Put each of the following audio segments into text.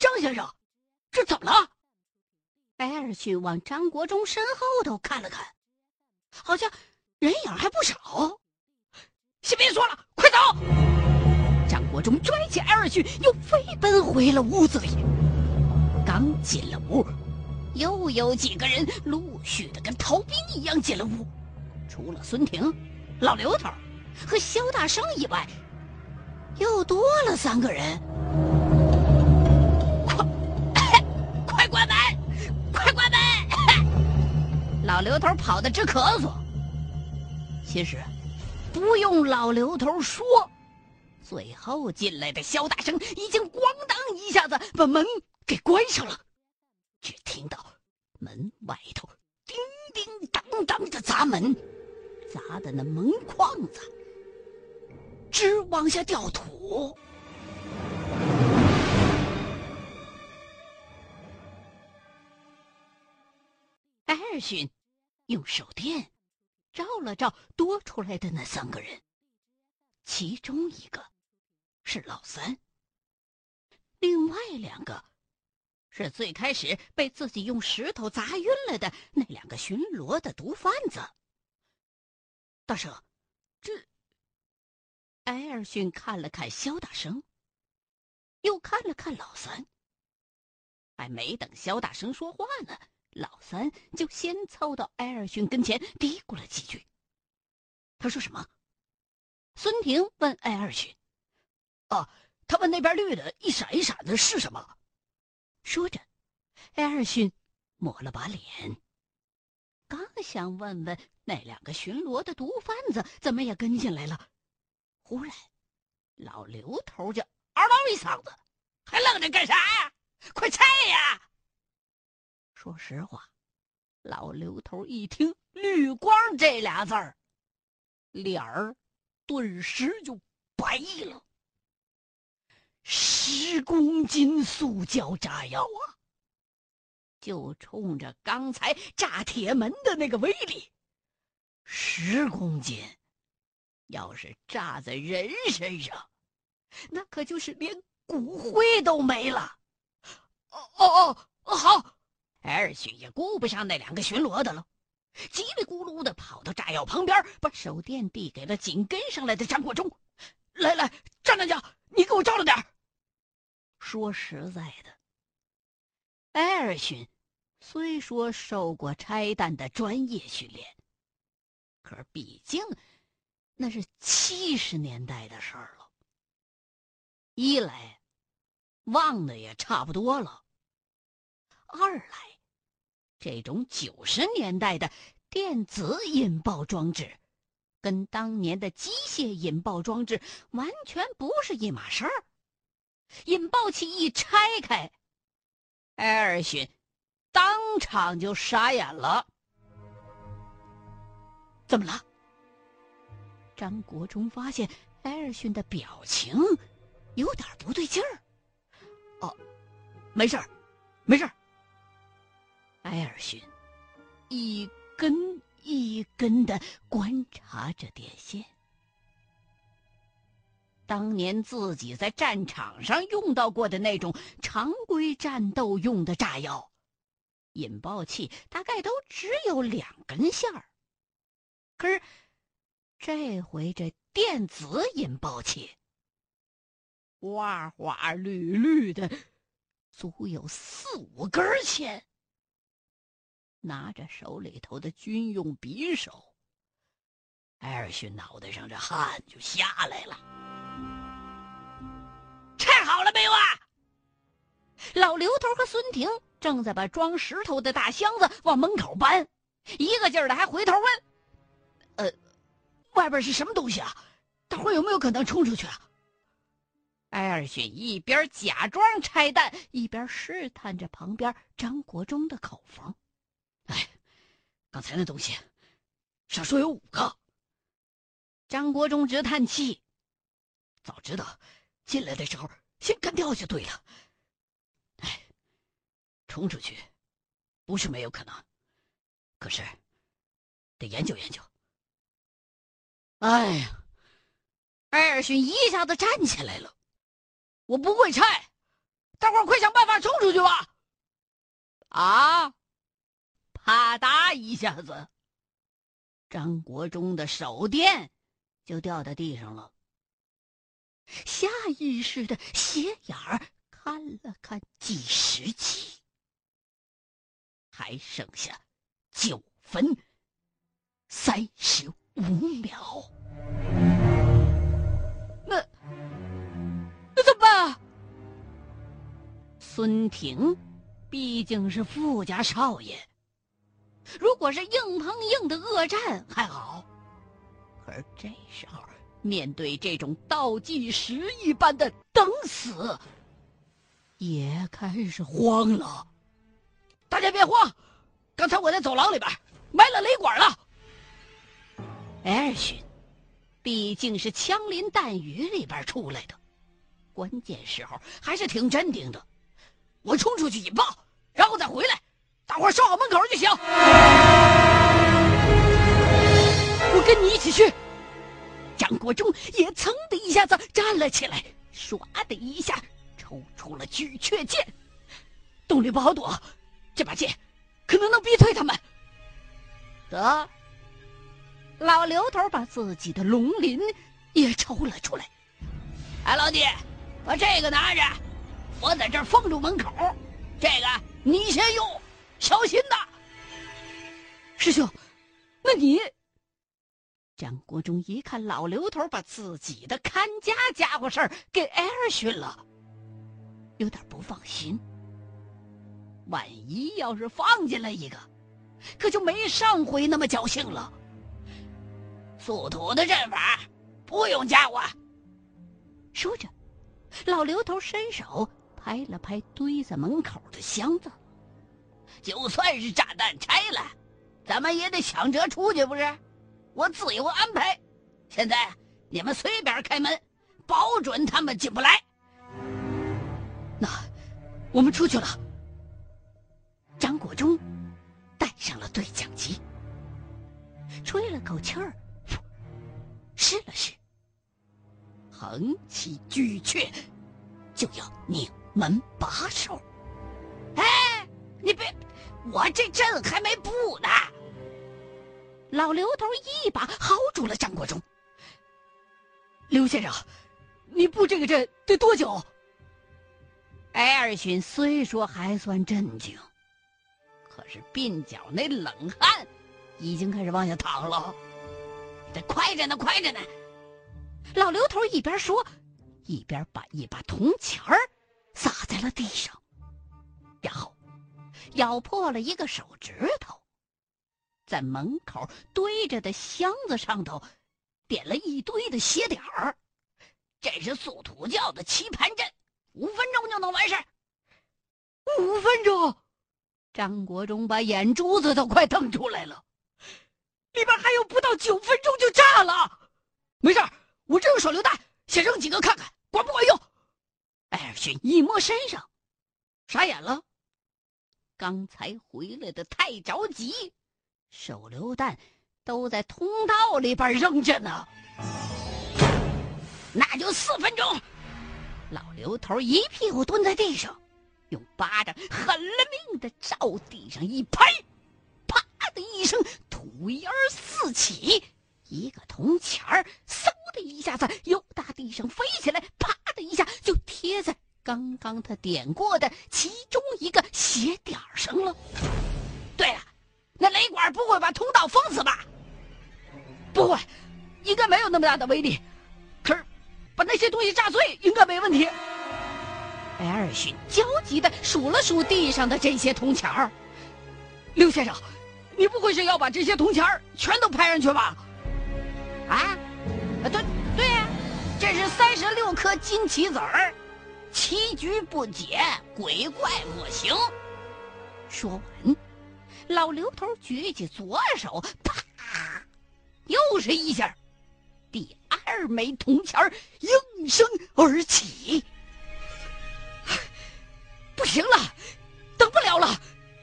张先生，这怎么了？艾尔逊往张国忠身后头看了看，好像人影还不少。先别说了，快走！张国忠拽起艾尔逊，又飞奔回了屋子里。刚进了屋，又有几个人陆续的跟逃兵一样进了屋。除了孙婷、老刘头和肖大生以外，又多了三个人。老刘头跑得直咳嗽。其实，不用老刘头说，最后进来的肖大生已经咣当一下子把门给关上了。只听到门外头叮叮当当的砸门，砸的那门框子直往下掉土。艾尔逊用手电照了照多出来的那三个人，其中一个是老三，另外两个是最开始被自己用石头砸晕了的那两个巡逻的毒贩子。大生，这……艾尔逊看了看肖大生，又看了看老三，还没等肖大生说话呢。老三就先凑到艾尔逊跟前嘀咕了几句。他说什么？孙婷问艾尔逊：“啊，他问那边绿的一闪一闪的是什么？”说着，艾尔逊抹了把脸，刚想问问那两个巡逻的毒贩子怎么也跟进来了，忽然，老刘头就嗷嗷一嗓子：“还愣着干啥呀？快拆呀！”说实话，老刘头一听“绿光”这俩字儿，脸儿顿时就白了。十公斤塑胶炸药啊！就冲着刚才炸铁门的那个威力，十公斤，要是炸在人身上，那可就是连骨灰都没了。哦哦哦，好。艾尔逊也顾不上那两个巡逻的了，叽里咕噜的跑到炸药旁边，把手电递给了紧跟上来的张国忠：“来来，张大家，你给我照着点说实在的，艾尔逊虽说受过拆弹的专业训练，可毕竟那是七十年代的事儿了，一来忘的也差不多了，二来。这种九十年代的电子引爆装置，跟当年的机械引爆装置完全不是一码事儿。引爆器一拆开，艾尔逊当场就傻眼了。怎么了？张国忠发现艾尔逊的表情有点不对劲儿。哦，没事儿，没事儿。艾尔逊一根一根的观察着电线。当年自己在战场上用到过的那种常规战斗用的炸药，引爆器大概都只有两根线儿。可是这回这电子引爆器，花花绿绿的，足有四五根线。拿着手里头的军用匕首，艾尔逊脑袋上这汗就下来了。拆好了没有啊？老刘头和孙婷正在把装石头的大箱子往门口搬，一个劲儿的还回头问：“呃，外边是什么东西啊？大伙有没有可能冲出去啊？”艾尔逊一边假装拆弹，一边试探着旁边张国忠的口风。哎，刚才那东西，少说有五个。张国忠直叹气：“早知道进来的时候先干掉就对了。哎，冲出去不是没有可能，可是得研究研究。”哎呀，艾尔逊一下子站起来了：“我不会拆，大伙儿快想办法冲出去吧！啊！啪嗒一下子，张国忠的手电就掉在地上了。下意识的斜眼儿看了看计时器，还剩下九分三十五秒。那那怎么办？孙婷毕竟是富家少爷，如果是硬碰硬的恶战还好，可是这时候。面对这种倒计时一般的等死，也开始慌了。大家别慌，刚才我在走廊里边埋了雷管了。艾尔逊毕竟是枪林弹雨里边出来的，关键时候还是挺镇定的。我冲出去引爆，然后再回来，大伙守好门口就行。我跟你一起去。张国忠也噌的一下子站了起来，唰的一下抽出了巨阙剑，洞里不好躲，这把剑可能能逼退他们。得，老刘头把自己的龙鳞也抽了出来。哎，老弟，把这个拿着，我在这儿封住门口，这个你先用，小心呐。师兄，那你？张国忠一看老刘头把自己的看家家伙事儿给艾尔逊了，有点不放心。万一要是放进来一个，可就没上回那么侥幸了。速土的阵法不用加我。说着，老刘头伸手拍了拍堆在门口的箱子，就算是炸弹拆了，咱们也得想辙出去，不是？我自有安排，现在你们随便开门，保准他们进不来。那我们出去了。张国忠带上了对讲机，吹了口气儿，试了试，横起巨阙，就要拧门把手。我这阵还没布呢。老刘头一把薅住了张国忠。刘先生，你布这个阵得多久？艾尔逊虽说还算镇静，可是鬓角那冷汗已经开始往下淌了。得快着呢，快着呢！老刘头一边说，一边把一把铜钱儿撒在了地上，然后咬破了一个手指头。在门口堆着的箱子上头，点了一堆的血点儿。这是素土教的棋盘阵，五分钟就能完事。五分钟，张国忠把眼珠子都快瞪出来了。里边还有不到九分钟就炸了。没事我这有手榴弹，先扔几个看看，管不管用？艾尔逊一摸身上，傻眼了。刚才回来的太着急。手榴弹都在通道里边扔着呢，那就四分钟。老刘头一屁股蹲在地上，用巴掌狠了命的照地上一拍，啪的一声，土烟四起，一个铜钱儿嗖的一下子由大地上飞起来，啪的一下就贴在刚刚他点过的其中一个斜点上了。对了。那雷管不会把通道封死吧？不会，应该没有那么大的威力。可是，把那些东西炸碎应该没问题。艾尔逊焦急的数了数地上的这些铜钱儿。刘先生，你不会是要把这些铜钱儿全都拍上去吧？啊？对对呀，这是三十六颗金棋子儿，棋局不解，鬼怪莫行。说完。老刘头举起左手，啪，又是一下，第二枚铜钱应声而起。不行了，等不了了，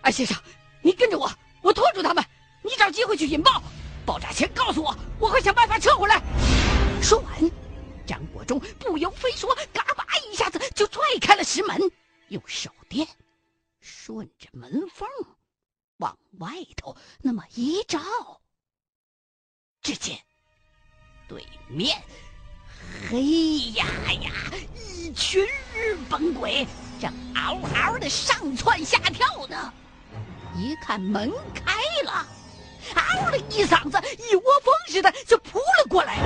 安先生，你跟着我，我拖住他们，你找机会去引爆，爆炸前告诉我，我会想办法撤回来。说完，中不由分说，嘎巴一下子就拽开了石门，用手电顺着门缝往外头那么一照，只见对面黑压压一群日本鬼正嗷嗷的上蹿下跳呢。一看门开了，嗷的一嗓子，一窝蜂似的就扑了过来，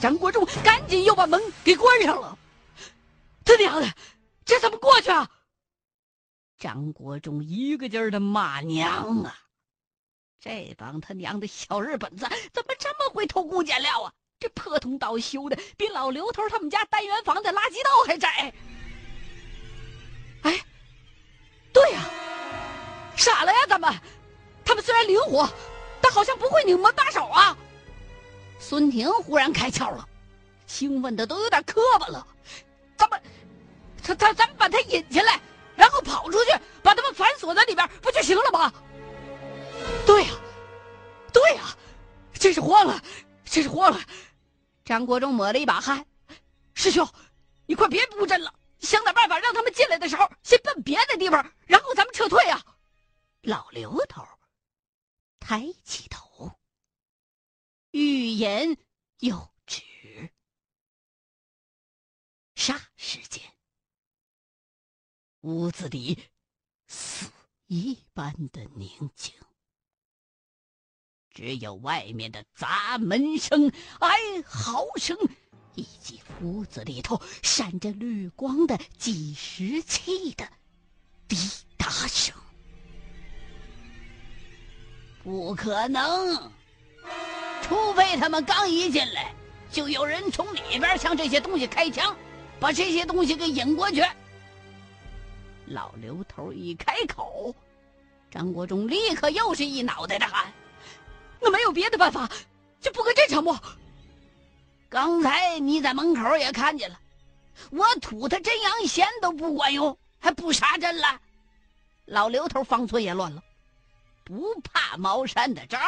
张国忠赶紧又把门给关上了。他娘的，这怎么过去啊？张国忠一个劲儿的骂娘啊！这帮他娘的小日本子怎么这么会偷工减料啊？这破通道修的比老刘头他们家单元房的垃圾道还窄。哎，对呀，傻了呀，咱们！他们虽然灵活，但好像不会拧门把手啊。孙婷忽然开窍了，兴奋的都有点磕巴了。咱们，他他咱们把他引进来。然后跑出去，把他们反锁在里边，不就行了吗？对呀，对呀，真是慌了，真是慌了。张国忠抹了一把汗，师兄，你快别布阵了，想点办法让他们进来的时候先奔别的地方，然后咱们撤退啊。老刘头抬起头，欲言又止，霎时间。屋子里死一般的宁静，只有外面的砸门声、哀嚎声，以及屋子里头闪着绿光的计时器的滴答声。不可能，除非他们刚一进来，就有人从里边向这些东西开枪，把这些东西给引过去。老刘头一开口，张国忠立刻又是一脑袋的汗。那没有别的办法，就布个阵场不？刚才你在门口也看见了，我吐他真阳弦都不管用，还布啥阵了？老刘头方寸也乱了，不怕茅山的招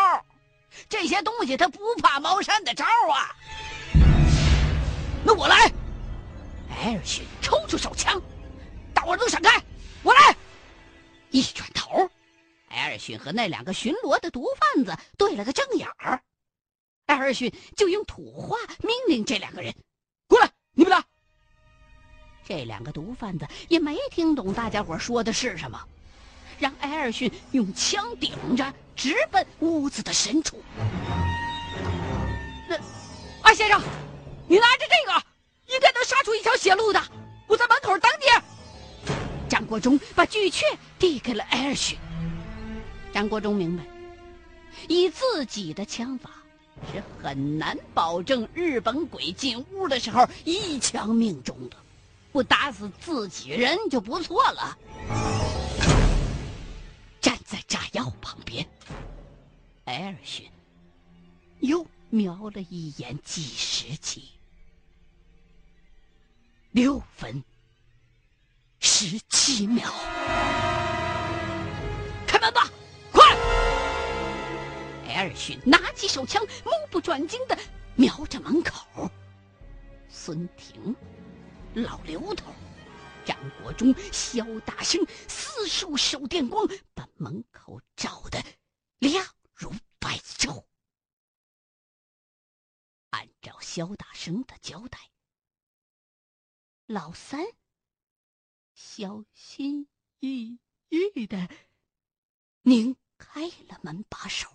这些东西他不怕茅山的招啊。那我来。艾尔逊抽出手枪，大伙都闪开。我来，一转头，艾尔逊和那两个巡逻的毒贩子对了个正眼儿。艾尔逊就用土话命令这两个人：“过来，你们俩。”这两个毒贩子也没听懂大家伙说的是什么，让艾尔逊用枪顶着，直奔屋子的深处。那，艾先生，你拿着这个，应该能杀出一条血路的。我在门口等你。张国忠把巨阙递给了艾尔逊。张国忠明白，以自己的枪法是很难保证日本鬼进屋的时候一枪命中的，不打死自己人就不错了。艾尔逊又瞄了一眼计时器，六分。十七秒，开门吧，快！艾尔逊拿起手枪，目不转睛的瞄着门口。孙婷、老刘头、张国忠、肖大生四束手电光把门口照得亮如白昼。按找肖大生的交代，老三。小心翼翼的拧开了门把手，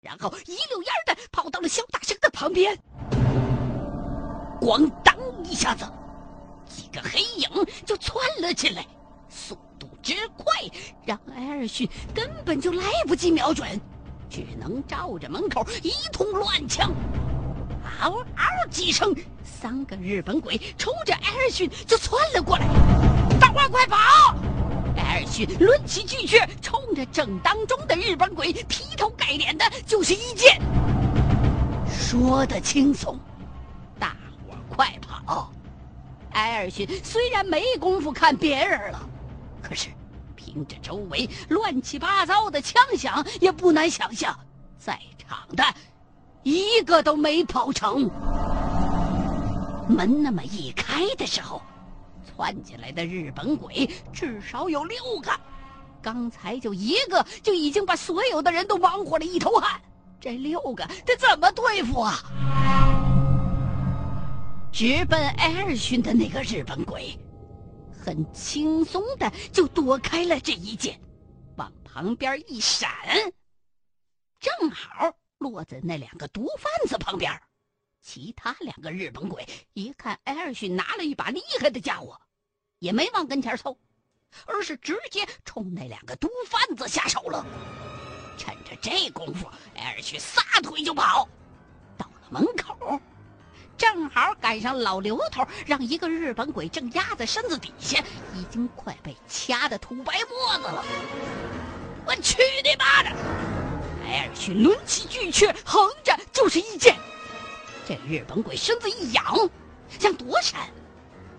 然后一溜烟的跑到了肖大生的旁边。咣当一下子，几个黑影就窜了进来，速度之快，让艾尔逊根本就来不及瞄准，只能照着门口一通乱枪。嗷嗷几声，三个日本鬼冲着艾尔逊就窜了过来。大伙快跑！艾尔逊抡起巨阙，冲着正当中的日本鬼劈头盖脸的就是一剑。说的轻松，大伙快跑！艾尔逊虽然没工夫看别人了，可是凭着周围乱七八糟的枪响，也不难想象，在场的。一个都没跑成。门那么一开的时候，窜进来的日本鬼至少有六个，刚才就一个就已经把所有的人都忙活了一头汗，这六个他怎么对付啊？直奔艾尔逊的那个日本鬼，很轻松的就躲开了这一剑，往旁边一闪，正好落在那两个毒贩子旁边。其他两个日本鬼一看艾尔逊拿了一把厉害的家伙，也没往跟前凑，而是直接冲那两个毒贩子下手了。趁着这功夫，艾尔逊撒腿就跑，到了门口。正好赶上老刘头让一个日本鬼正压在身子底下，已经快被掐得吐白沫子了。我去你妈的！艾尔逊抡起巨阙，横着就是一剑。这日本鬼身子一仰，想躲闪。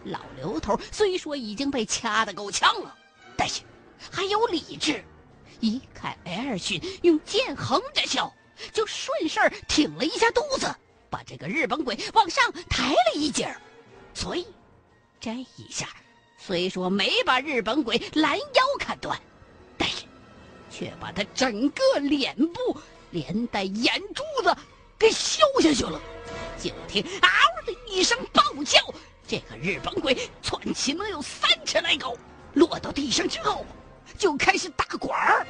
老刘头虽说已经被掐得够呛了，但是还有理智。一看艾尔逊用剑横着削，就顺势挺了一下肚子。把这个日本鬼往上抬了一截儿，所以这一下虽说没把日本鬼拦腰砍断，却把他整个脸部连带眼珠子给削下去了。就听“嗷”的一声暴叫，这个日本鬼窜起能有三尺来高，落到地上之后就开始打滚儿。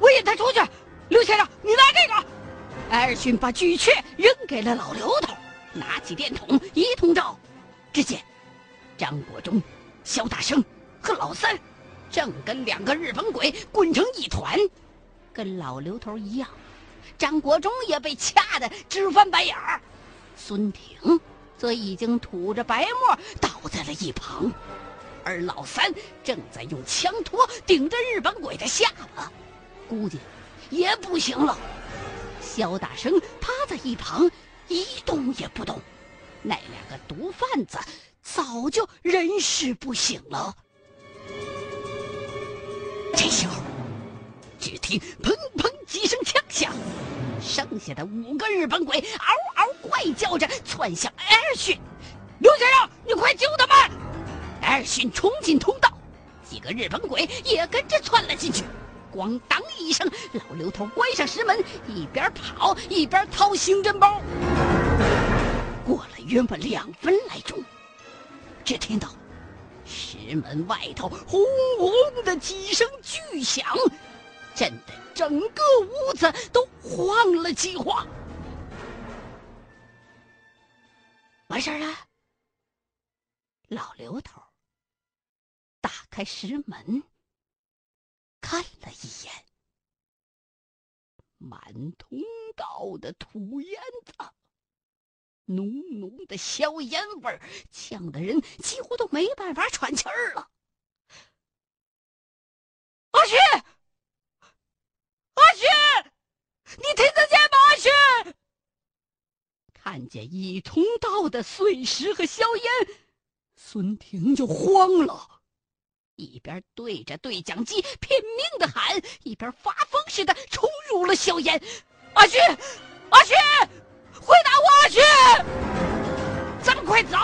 我引他出去，刘先生，你拿这个。艾尔逊把巨阙扔给了老刘头，拿起电筒一通照，只见张国忠、肖大生和老三正跟两个日本鬼滚成一团，跟老刘头一样。张国忠也被掐得直翻白眼儿，孙挺则已经吐着白沫倒在了一旁，而老三正在用枪托顶着日本鬼的下巴，估计也不行了。肖大生趴在一旁一动也不动，那两个毒贩子早就人事不省了。这时候，只听砰砰几声枪响，剩下的五个日本鬼嗷嗷怪叫着窜向艾尔逊。刘先生，你快救他们！艾尔逊冲进通道，几个日本鬼也跟着窜了进去。咣当一声，老刘头关上石门，一边跑一边掏刑侦包。过了约莫两分来钟，只听到石门外头轰轰的几声巨响，震得整个屋子都晃了几晃。完事儿了，老刘头打开石门。看了一眼，满通道的土烟子，浓浓的硝烟味儿，呛得人几乎都没办法喘气儿了。阿旭，阿旭，你听得见吗？阿旭，看见一通道的碎石和硝烟，孙婷就慌了。一边对着对讲机拼命的喊，一边发疯似的冲入了硝烟。阿旭，阿旭，回答我，阿旭，咱们快走！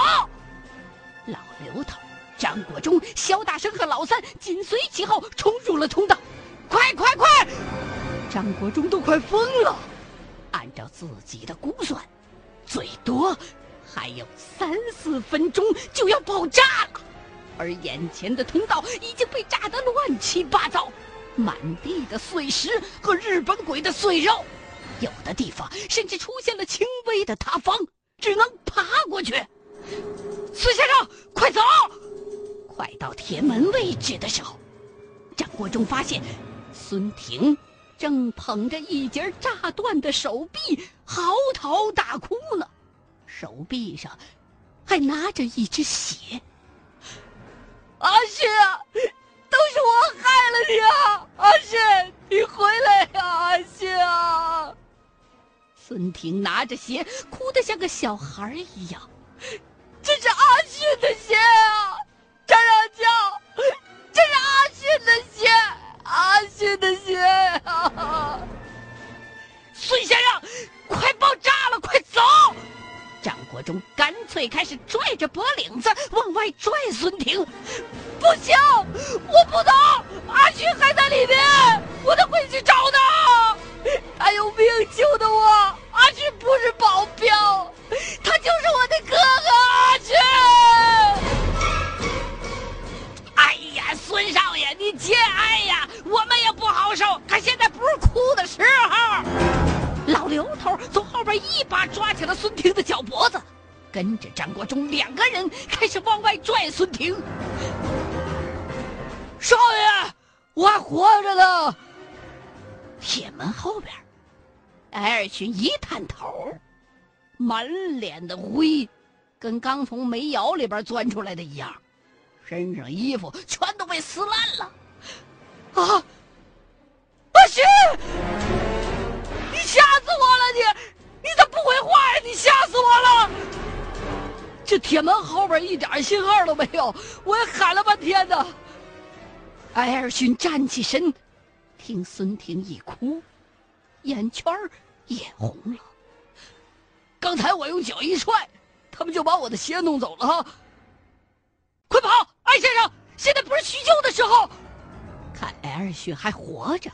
老刘头、张国忠、肖大生和老三紧随其后冲入了通道。快快快！张国忠都快疯了。按照自己的估算，最多还有三四分钟就要爆炸了。而眼前的通道已经被炸得乱七八糟，满地的碎石和日本鬼的碎肉，有的地方甚至出现了轻微的塌方，只能爬过去。孙先生，快走！快到铁门位置的时候，张国忠发现孙婷正捧着一截炸断的手臂嚎啕大哭呢，手臂上还拿着一只血。阿旭，都是我害了你啊！阿旭，你回来呀！阿旭啊！孙婷拿着鞋，哭得像个小孩一样。这是阿旭的鞋啊！张小娇，这是阿旭的鞋，阿旭的鞋啊！孙先生，快爆炸了，快走！张国忠干脆开始拽着脖领子往。外拽孙婷。跟着张国忠两个人开始往外拽孙婷。少爷，我还活着呢。铁门后边，艾尔逊一探头，满脸的灰，跟刚从煤窑里边钻出来的一样，身上衣服全都被撕烂了。啊！阿旭，你吓死我了！你，你咋不回话呀？你吓死我了！这铁门后边一点信号都没有，我也喊了半天呢。艾尔逊站起身，听孙婷一哭，眼圈也红了。刚才我用脚一踹，他们就把我的鞋弄走了哈。快跑，艾先生！现在不是叙旧的时候。看艾尔逊还活着，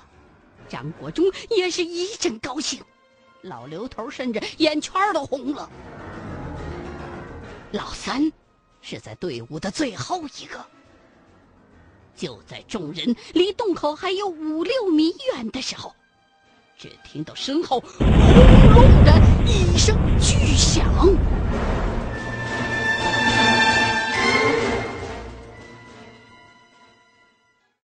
张国忠也是一阵高兴，老刘头甚至眼圈都红了。老三是在队伍的最后一个。就在众人离洞口还有五六米远的时候，只听到身后轰隆的一声巨响。